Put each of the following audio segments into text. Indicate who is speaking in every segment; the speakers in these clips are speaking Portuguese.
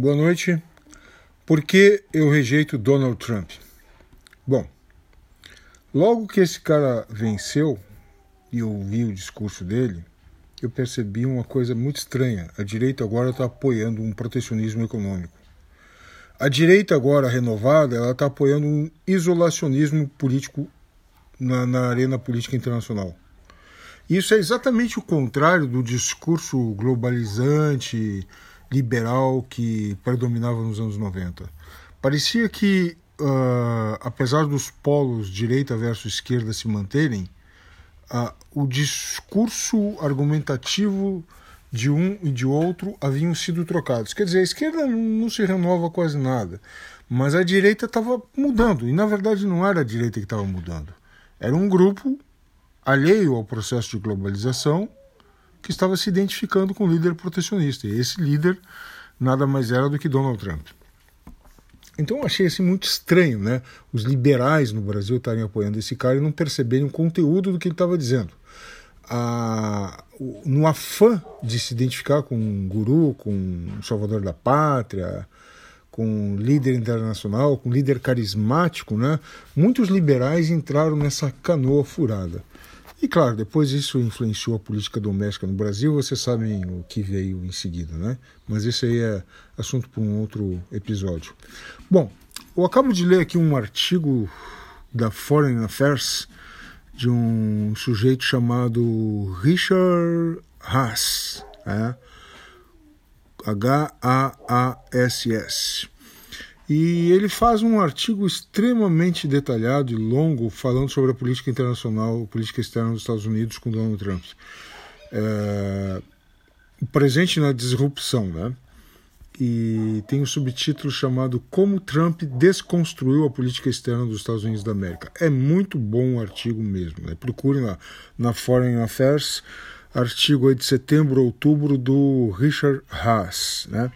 Speaker 1: Boa noite. Por que eu rejeito Donald Trump? Bom, logo que esse cara venceu e eu ouvi o discurso dele, eu percebi uma coisa muito estranha. A direita agora está apoiando um protecionismo econômico. A direita agora renovada, ela está apoiando um isolacionismo político na, na arena política internacional. Isso é exatamente o contrário do discurso globalizante, liberal que predominava nos anos 90. Parecia que, uh, apesar dos polos direita versus esquerda se manterem, uh, o discurso argumentativo de um e de outro haviam sido trocados. Quer dizer, a esquerda não se renova quase nada, mas a direita estava mudando, e na verdade não era a direita que estava mudando. Era um grupo alheio ao processo de globalização que estava se identificando com o líder protecionista. E esse líder nada mais era do que Donald Trump. Então eu achei assim muito estranho, né? Os liberais no Brasil estarem apoiando esse cara e não perceberem o conteúdo do que ele estava dizendo. No afã de se identificar com um guru, com um salvador da pátria, com um líder internacional, com um líder carismático, né? Muitos liberais entraram nessa canoa furada. E claro, depois isso influenciou a política doméstica no Brasil, vocês sabem o que veio em seguida, né? Mas esse aí é assunto para um outro episódio. Bom, eu acabo de ler aqui um artigo da Foreign Affairs de um sujeito chamado Richard Haas, é? H-A-A-S-S. E ele faz um artigo extremamente detalhado e longo falando sobre a política internacional, a política externa dos Estados Unidos com Donald Trump. É, presente na disrupção, né? E tem um subtítulo chamado Como Trump desconstruiu a política externa dos Estados Unidos da América. É muito bom o artigo mesmo. Né? Procurem lá na Foreign Affairs, artigo de setembro, outubro do Richard Haas, né?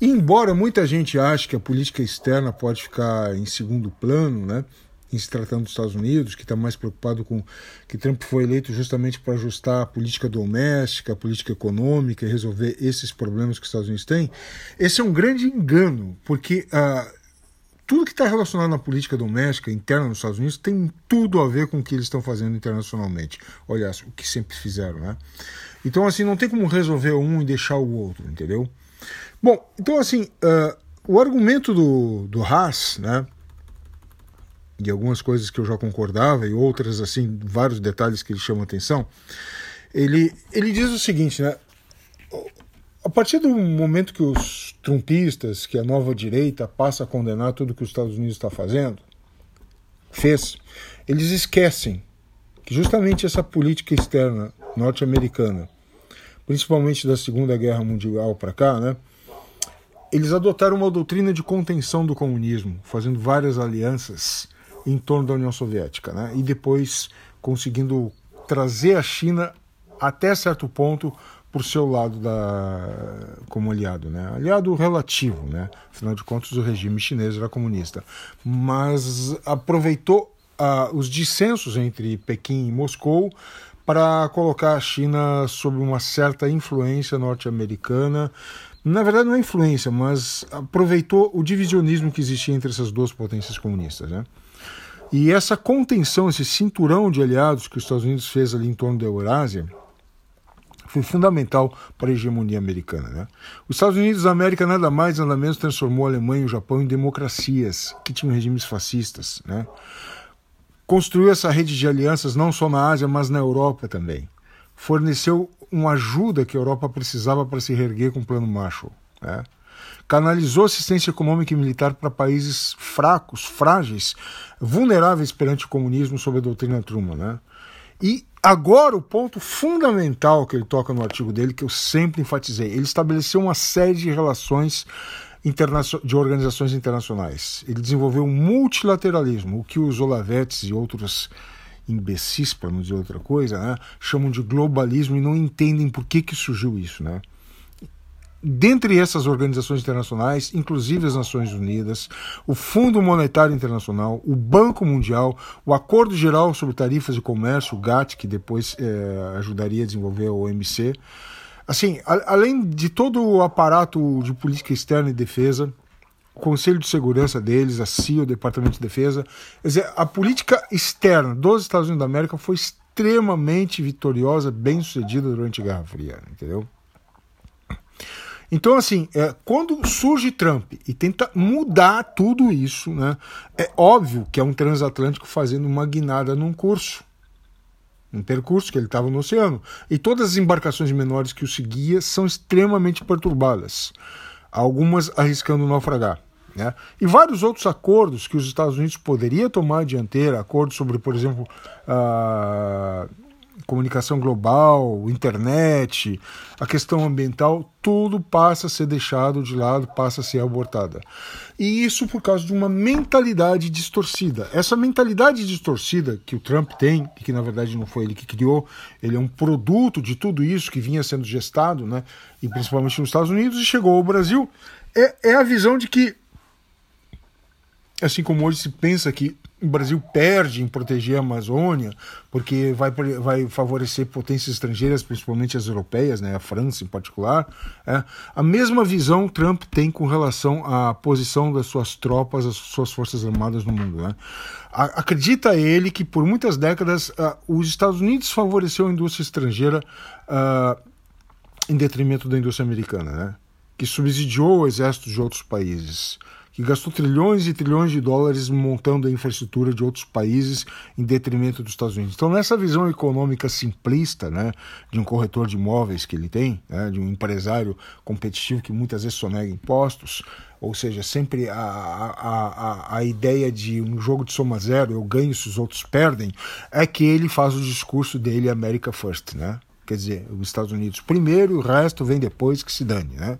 Speaker 1: Embora muita gente ache que a política externa pode ficar em segundo plano, né, em se tratando dos Estados Unidos, que está mais preocupado com que Trump foi eleito justamente para ajustar a política doméstica, a política econômica e resolver esses problemas que os Estados Unidos têm, esse é um grande engano, porque ah, tudo que está relacionado na política doméstica interna nos Estados Unidos tem tudo a ver com o que eles estão fazendo internacionalmente. Olha, o que sempre fizeram, né? Então, assim, não tem como resolver um e deixar o outro, entendeu? Bom, então assim, uh, o argumento do, do Haas, né, e algumas coisas que eu já concordava e outras, assim, vários detalhes que ele chama atenção, ele, ele diz o seguinte, né, a partir do momento que os trumpistas, que a nova direita passa a condenar tudo que os Estados Unidos está fazendo, fez, eles esquecem que justamente essa política externa norte-americana, principalmente da Segunda Guerra Mundial para cá, né, eles adotaram uma doutrina de contenção do comunismo, fazendo várias alianças em torno da União Soviética, né? e depois conseguindo trazer a China até certo ponto por seu lado da como aliado, né? Aliado relativo, né? Afinal de contas, o regime chinês era comunista, mas aproveitou uh, os dissensos entre Pequim e Moscou para colocar a China sob uma certa influência norte-americana na verdade não é influência, mas aproveitou o divisionismo que existia entre essas duas potências comunistas. Né? E essa contenção, esse cinturão de aliados que os Estados Unidos fez ali em torno da Eurásia, foi fundamental para a hegemonia americana. Né? Os Estados Unidos da América nada mais nada menos transformou a Alemanha e o Japão em democracias que tinham regimes fascistas. Né? Construiu essa rede de alianças não só na Ásia, mas na Europa também. Forneceu uma ajuda que a Europa precisava para se reerguer com o Plano Marshall. Né? Canalizou assistência econômica e militar para países fracos, frágeis, vulneráveis perante o comunismo sob a doutrina Truman. Né? E agora o ponto fundamental que ele toca no artigo dele, que eu sempre enfatizei, ele estabeleceu uma série de relações de organizações internacionais. Ele desenvolveu um multilateralismo, o que os Olavetes e outros imbecis, para não dizer outra coisa, né, chamam de globalismo e não entendem por que, que surgiu isso. Né? Dentre essas organizações internacionais, inclusive as Nações Unidas, o Fundo Monetário Internacional, o Banco Mundial, o Acordo Geral sobre Tarifas de Comércio, o GATT, que depois é, ajudaria a desenvolver a OMC, assim, a, além de todo o aparato de política externa e defesa, o Conselho de Segurança deles, a CIA, o Departamento de Defesa, quer dizer, a política externa dos Estados Unidos da América foi extremamente vitoriosa, bem sucedida durante a Guerra Fria, entendeu? Então, assim, é, quando surge Trump e tenta mudar tudo isso, né, é óbvio que é um transatlântico fazendo uma guinada num curso, um percurso que ele estava no oceano. E todas as embarcações menores que o seguia são extremamente perturbadas, algumas arriscando naufragar. Né? E vários outros acordos que os Estados Unidos poderiam tomar a dianteira, acordos sobre, por exemplo, uh, comunicação global, internet, a questão ambiental, tudo passa a ser deixado de lado, passa a ser abortada. E isso por causa de uma mentalidade distorcida. Essa mentalidade distorcida que o Trump tem, e que na verdade não foi ele que criou, ele é um produto de tudo isso que vinha sendo gestado, né, e principalmente nos Estados Unidos, e chegou ao Brasil, é, é a visão de que assim como hoje se pensa que o Brasil perde em proteger a Amazônia, porque vai, vai favorecer potências estrangeiras, principalmente as europeias, né, a França em particular. É. A mesma visão Trump tem com relação à posição das suas tropas, das suas forças armadas no mundo. Né. Acredita ele que por muitas décadas uh, os Estados Unidos favoreceu a indústria estrangeira uh, em detrimento da indústria americana, né, que subsidiou o exército de outros países que gastou trilhões e trilhões de dólares montando a infraestrutura de outros países em detrimento dos Estados Unidos. Então, nessa visão econômica simplista, né, de um corretor de imóveis que ele tem, né, de um empresário competitivo que muitas vezes sonega impostos, ou seja, sempre a, a, a, a ideia de um jogo de soma zero, eu ganho se os outros perdem, é que ele faz o discurso dele America First, né? Quer dizer, os Estados Unidos primeiro e o resto vem depois que se dane, né?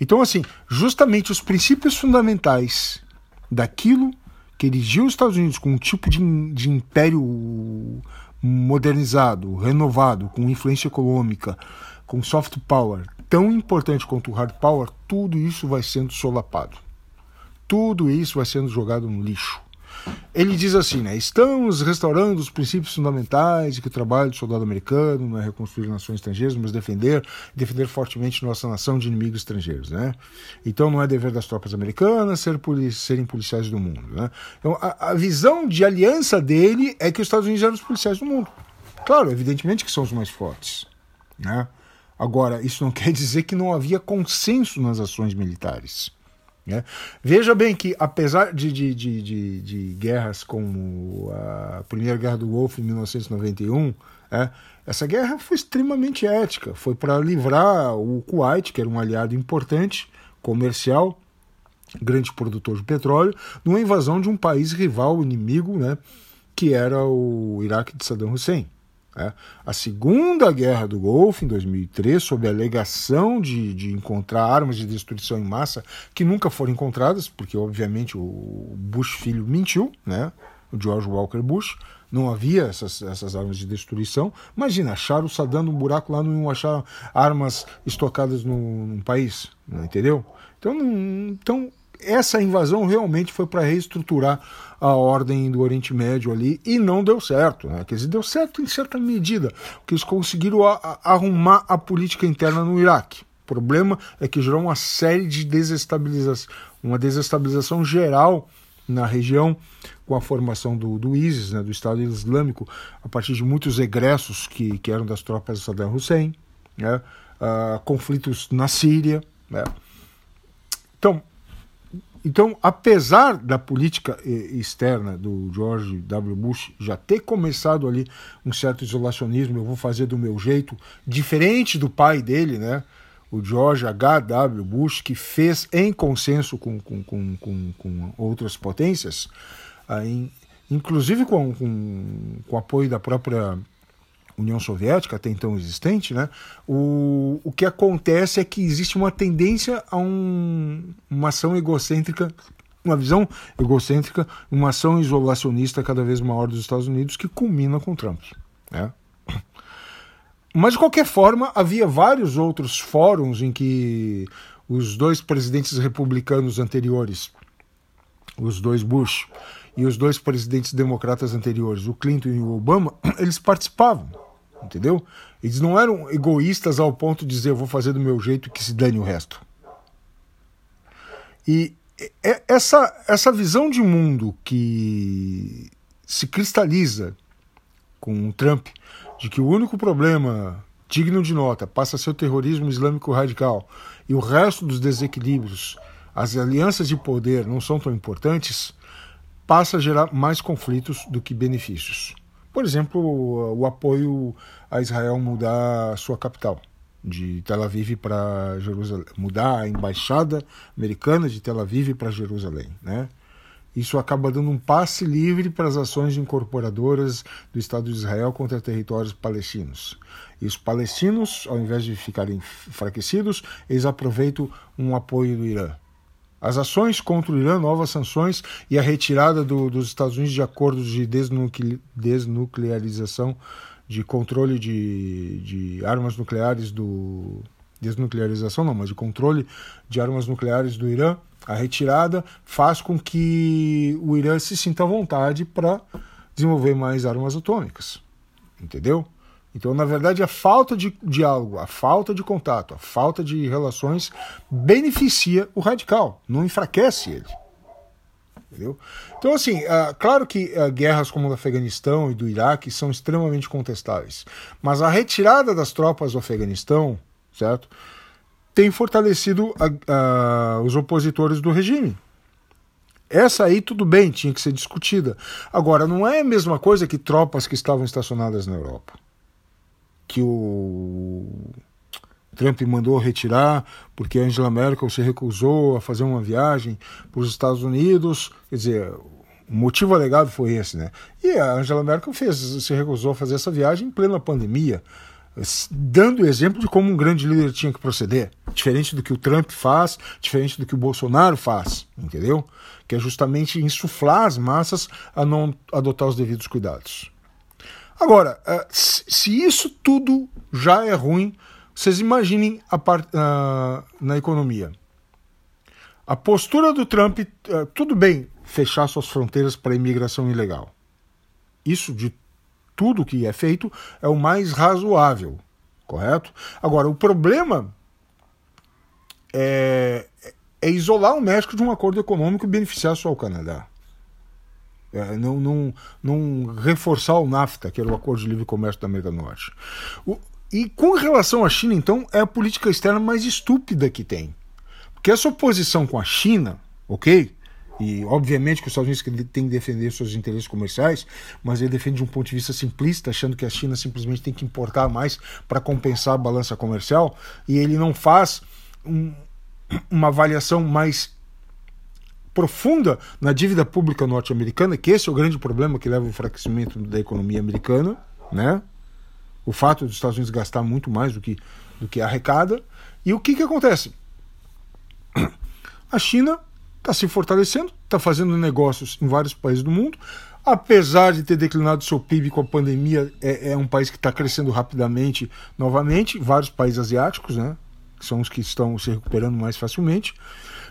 Speaker 1: Então, assim, justamente os princípios fundamentais daquilo que erigiu os Estados Unidos como um tipo de, de império modernizado, renovado, com influência econômica, com soft power, tão importante quanto o hard power, tudo isso vai sendo solapado. Tudo isso vai sendo jogado no lixo. Ele diz assim, né? Estamos restaurando os princípios fundamentais de que o trabalho do soldado americano não é reconstruir nações estrangeiras, mas defender, defender fortemente nossa nação de inimigos estrangeiros, né? Então não é dever das tropas americanas ser, serem policiais do mundo, né? Então a, a visão de aliança dele é que os Estados Unidos eram os policiais do mundo. Claro, evidentemente que são os mais fortes, né? Agora, isso não quer dizer que não havia consenso nas ações militares. Né? Veja bem que, apesar de, de, de, de, guerras como a Primeira Guerra do Golfo em 1991, é, essa guerra foi extremamente ética. Foi para livrar o Kuwait, que era um aliado importante, comercial, grande produtor de petróleo, de uma invasão de um país rival, inimigo, né, que era o Iraque de Saddam Hussein. É. A Segunda Guerra do Golfo, em 2003, sob a alegação de, de encontrar armas de destruição em massa que nunca foram encontradas, porque obviamente o Bush filho mentiu, né? o George Walker Bush, não havia essas, essas armas de destruição. Imagina, acharam o Saddam num buraco lá, não achar armas estocadas no, num país, não entendeu? Então, então essa invasão realmente foi para reestruturar a ordem do Oriente Médio ali e não deu certo. Né? Quer dizer, deu certo em certa medida, porque eles conseguiram a, a, arrumar a política interna no Iraque. O problema é que gerou uma série de desestabilização, uma desestabilização geral na região com a formação do, do ISIS, né, do Estado Islâmico, a partir de muitos egressos que, que eram das tropas de Saddam Hussein, né, uh, conflitos na Síria. Né. Então, então, apesar da política eh, externa do George W. Bush já ter começado ali um certo isolacionismo, eu vou fazer do meu jeito, diferente do pai dele, né? o George H.W. Bush, que fez em consenso com, com, com, com, com outras potências, ah, inclusive com, com, com apoio da própria União Soviética, até então existente, né, o, o que acontece é que existe uma tendência a um, uma ação egocêntrica, uma visão egocêntrica, uma ação isolacionista cada vez maior dos Estados Unidos que culmina com Trump. Né? Mas, de qualquer forma, havia vários outros fóruns em que os dois presidentes republicanos anteriores, os dois Bush, e os dois presidentes democratas anteriores, o Clinton e o Obama, eles participavam entendeu? Eles não eram egoístas ao ponto de dizer eu vou fazer do meu jeito que se dane o resto. E essa, essa visão de mundo que se cristaliza com o Trump, de que o único problema digno de nota passa a ser o terrorismo islâmico radical e o resto dos desequilíbrios, as alianças de poder não são tão importantes, passa a gerar mais conflitos do que benefícios. Por exemplo, o apoio a Israel mudar sua capital de Tel Aviv para Jerusalém, mudar a embaixada americana de Tel Aviv para Jerusalém, né? Isso acaba dando um passe livre para as ações incorporadoras do Estado de Israel contra territórios palestinos. E os palestinos, ao invés de ficarem enfraquecidos, eles aproveitam um apoio do Irã. As ações contra o Irã, novas sanções e a retirada do, dos Estados Unidos de acordos de desnucle, desnuclearização, de controle de, de armas nucleares do. Desnuclearização não, mas de controle de armas nucleares do Irã, a retirada faz com que o Irã se sinta à vontade para desenvolver mais armas atômicas. Entendeu? Então, na verdade, a falta de diálogo, a falta de contato, a falta de relações beneficia o radical, não enfraquece ele. Entendeu? Então, assim, uh, claro que uh, guerras como a do Afeganistão e do Iraque são extremamente contestáveis, mas a retirada das tropas do Afeganistão, certo, tem fortalecido uh, os opositores do regime. Essa aí tudo bem, tinha que ser discutida. Agora, não é a mesma coisa que tropas que estavam estacionadas na Europa que o Trump mandou retirar porque Angela Merkel se recusou a fazer uma viagem para os Estados Unidos. Quer dizer, o motivo alegado foi esse, né? E a Angela Merkel fez, se recusou a fazer essa viagem em plena pandemia, dando exemplo de como um grande líder tinha que proceder, diferente do que o Trump faz, diferente do que o Bolsonaro faz, entendeu? Que é justamente insuflar as massas a não adotar os devidos cuidados. Agora, uh, se isso tudo já é ruim, vocês imaginem a part, uh, na economia. A postura do Trump, uh, tudo bem fechar suas fronteiras para a imigração ilegal. Isso de tudo que é feito é o mais razoável, correto? Agora, o problema é, é isolar o México de um acordo econômico e beneficiar só o Canadá. É, não, não, não reforçar o NAFTA, que era o Acordo de Livre Comércio da América do Norte. O, e com relação à China, então, é a política externa mais estúpida que tem. Porque essa oposição com a China, ok? E obviamente que os Estados Unidos tem que defender seus interesses comerciais, mas ele defende de um ponto de vista simplista, achando que a China simplesmente tem que importar mais para compensar a balança comercial, e ele não faz um, uma avaliação mais profunda na dívida pública norte-americana, que esse é o grande problema que leva ao enfraquecimento da economia americana, né? O fato dos Estados Unidos gastar muito mais do que, do que arrecada. E o que, que acontece? A China está se fortalecendo, está fazendo negócios em vários países do mundo. Apesar de ter declinado seu PIB com a pandemia, é, é um país que está crescendo rapidamente novamente. Vários países asiáticos, né? São os que estão se recuperando mais facilmente.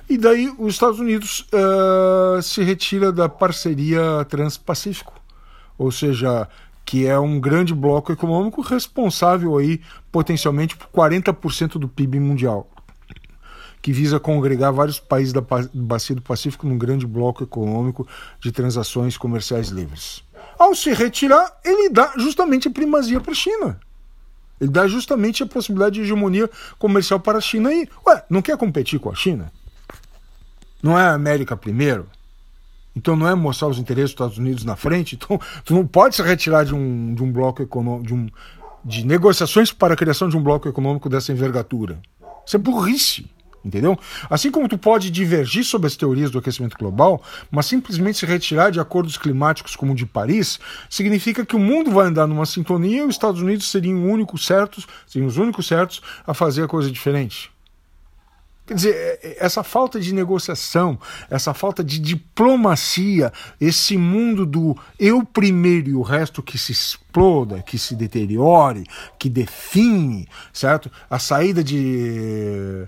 Speaker 1: E daí os Estados Unidos uh, se retira da parceria Transpacífico, ou seja, que é um grande bloco econômico responsável aí potencialmente por 40% do PIB mundial, que visa congregar vários países da bacia do Pacífico num grande bloco econômico de transações comerciais livres. Ao se retirar, ele dá justamente a primazia para a China. Ele dá justamente a possibilidade de hegemonia comercial para a China e, ué, não quer competir com a China? Não é a América primeiro? Então não é mostrar os interesses dos Estados Unidos na frente? Então tu não pode se retirar de um, de um bloco econômico, de, um, de negociações para a criação de um bloco econômico dessa envergadura. Isso é burrice. Entendeu? Assim como tu pode divergir sobre as teorias do aquecimento global, mas simplesmente se retirar de acordos climáticos como o de Paris, significa que o mundo vai andar numa sintonia e os Estados Unidos seriam, único certos, seriam os únicos certos a fazer a coisa diferente. Quer dizer, é, é, essa falta de negociação, essa falta de diplomacia, esse mundo do eu primeiro e o resto que se exploda, que se deteriore, que define, certo? A saída de.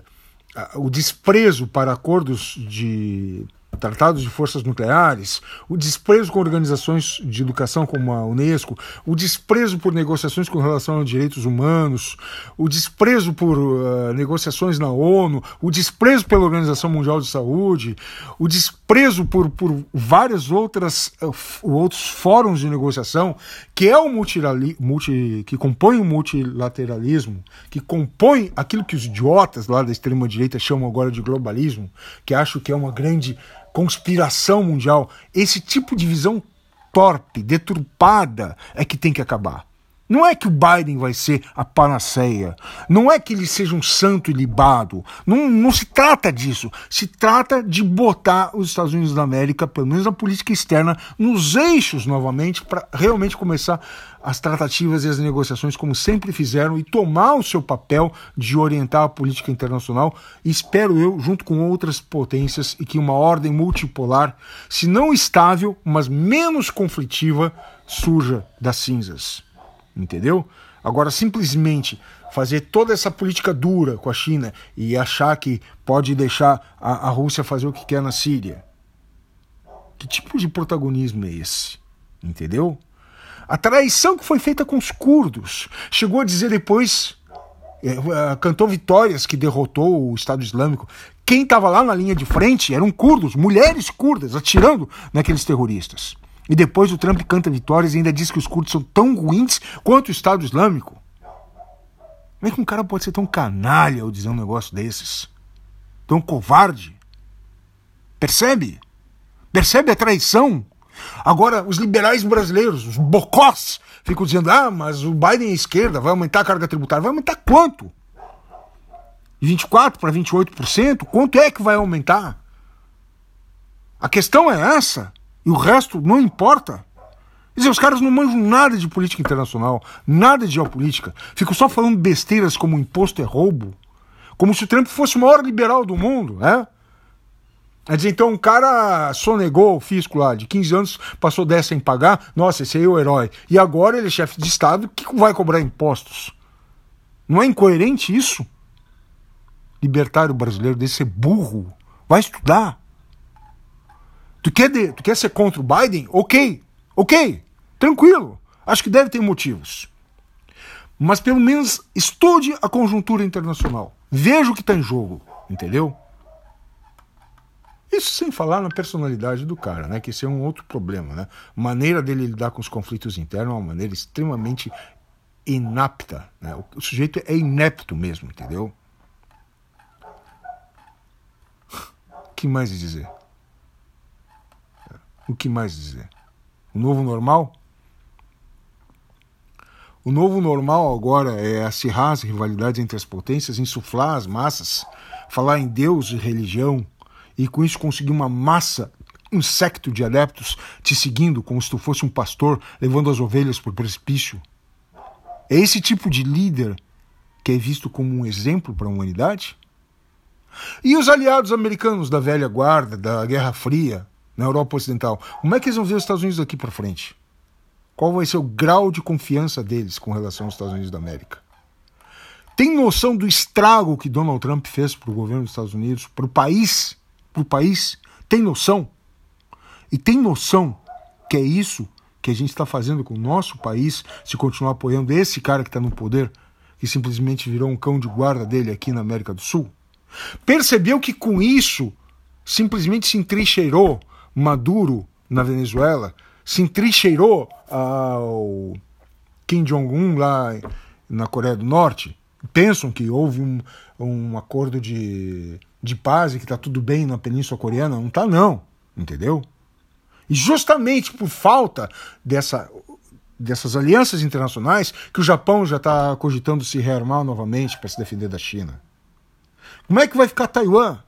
Speaker 1: o desprezo para acordos de tratados de forças nucleares, o desprezo com organizações de educação como a Unesco, o desprezo por negociações com relação aos direitos humanos, o desprezo por uh, negociações na ONU, o desprezo pela Organização Mundial de Saúde, o desprezo por, por várias outras uh, outros fóruns de negociação que é o multi, que compõe o multilateralismo, que compõe aquilo que os idiotas lá da extrema direita chamam agora de globalismo, que acham que é uma grande conspiração mundial, esse tipo de visão torpe, deturpada, é que tem que acabar. Não é que o Biden vai ser a panaceia. Não é que ele seja um santo ilibado. Não, não se trata disso. Se trata de botar os Estados Unidos da América, pelo menos a política externa, nos eixos novamente, para realmente começar as tratativas e as negociações como sempre fizeram e tomar o seu papel de orientar a política internacional. Espero eu, junto com outras potências, e que uma ordem multipolar, se não estável, mas menos conflitiva, surja das cinzas entendeu? Agora, simplesmente fazer toda essa política dura com a China e achar que pode deixar a, a Rússia fazer o que quer na Síria. Que tipo de protagonismo é esse? Entendeu? A traição que foi feita com os curdos. Chegou a dizer depois, é, cantou vitórias que derrotou o Estado Islâmico. Quem estava lá na linha de frente eram curdos, mulheres curdas, atirando naqueles terroristas. E depois o Trump canta vitórias e ainda diz que os curdos são tão ruins quanto o Estado Islâmico. Como é que um cara pode ser tão canalha ao dizer um negócio desses? Tão covarde? Percebe? Percebe a traição? Agora, os liberais brasileiros, os bocós, ficam dizendo: ah, mas o Biden é esquerda, vai aumentar a carga tributária. Vai aumentar quanto? 24% para 28%? Quanto é que vai aumentar? A questão é essa. E o resto não importa. Quer dizer, os caras não manjam nada de política internacional, nada de geopolítica. Ficam só falando besteiras como imposto é roubo. Como se o Trump fosse o maior liberal do mundo, né? Quer dizer, então um cara sonegou o fisco lá, de 15 anos, passou dessa em pagar, nossa, esse aí é o herói. E agora ele é chefe de Estado, que vai cobrar impostos? Não é incoerente isso? Libertário brasileiro desse ser burro. Vai estudar. Tu quer, de, tu quer ser contra o Biden? Ok, ok, tranquilo. Acho que deve ter motivos. Mas pelo menos estude a conjuntura internacional. Veja o que está em jogo, entendeu? Isso sem falar na personalidade do cara, né? Que esse é um outro problema, né? Maneira dele lidar com os conflitos internos é uma maneira extremamente inapta. Né? O sujeito é inepto mesmo, entendeu? Que mais dizer? O que mais dizer? O novo normal? O novo normal agora é acirrar as rivalidades entre as potências, insuflar as massas, falar em Deus e religião, e com isso conseguir uma massa, um secto de adeptos te seguindo como se tu fosse um pastor levando as ovelhas por precipício. É esse tipo de líder que é visto como um exemplo para a humanidade? E os aliados americanos da velha guarda, da Guerra Fria, na Europa Ocidental. Como é que eles vão ver os Estados Unidos daqui para frente? Qual vai ser o grau de confiança deles com relação aos Estados Unidos da América? Tem noção do estrago que Donald Trump fez para o governo dos Estados Unidos, para o país? Para o país? Tem noção? E tem noção que é isso que a gente está fazendo com o nosso país se continuar apoiando esse cara que está no poder, que simplesmente virou um cão de guarda dele aqui na América do Sul? Percebeu que com isso simplesmente se entrincheirou Maduro na Venezuela se entrincheirou ao Kim Jong-un lá na Coreia do Norte. Pensam que houve um, um acordo de, de paz e que está tudo bem na Península Coreana. Não está, não. Entendeu? E justamente por falta dessa, dessas alianças internacionais que o Japão já está cogitando se rearmar novamente para se defender da China. Como é que vai ficar Taiwan?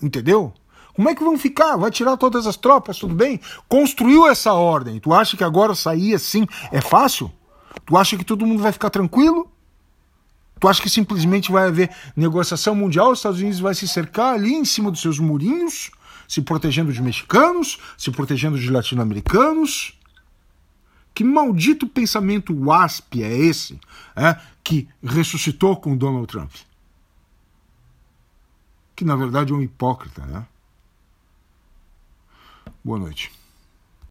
Speaker 1: Entendeu? Como é que vão ficar? Vai tirar todas as tropas, tudo bem? Construiu essa ordem. Tu acha que agora sair assim é fácil? Tu acha que todo mundo vai ficar tranquilo? Tu acha que simplesmente vai haver negociação mundial? Os Estados Unidos vai se cercar ali em cima dos seus murinhos, se protegendo de mexicanos, se protegendo de latino-americanos? Que maldito pensamento WASP é esse é, que ressuscitou com Donald Trump? Que na verdade é um hipócrita, né? Boa noite.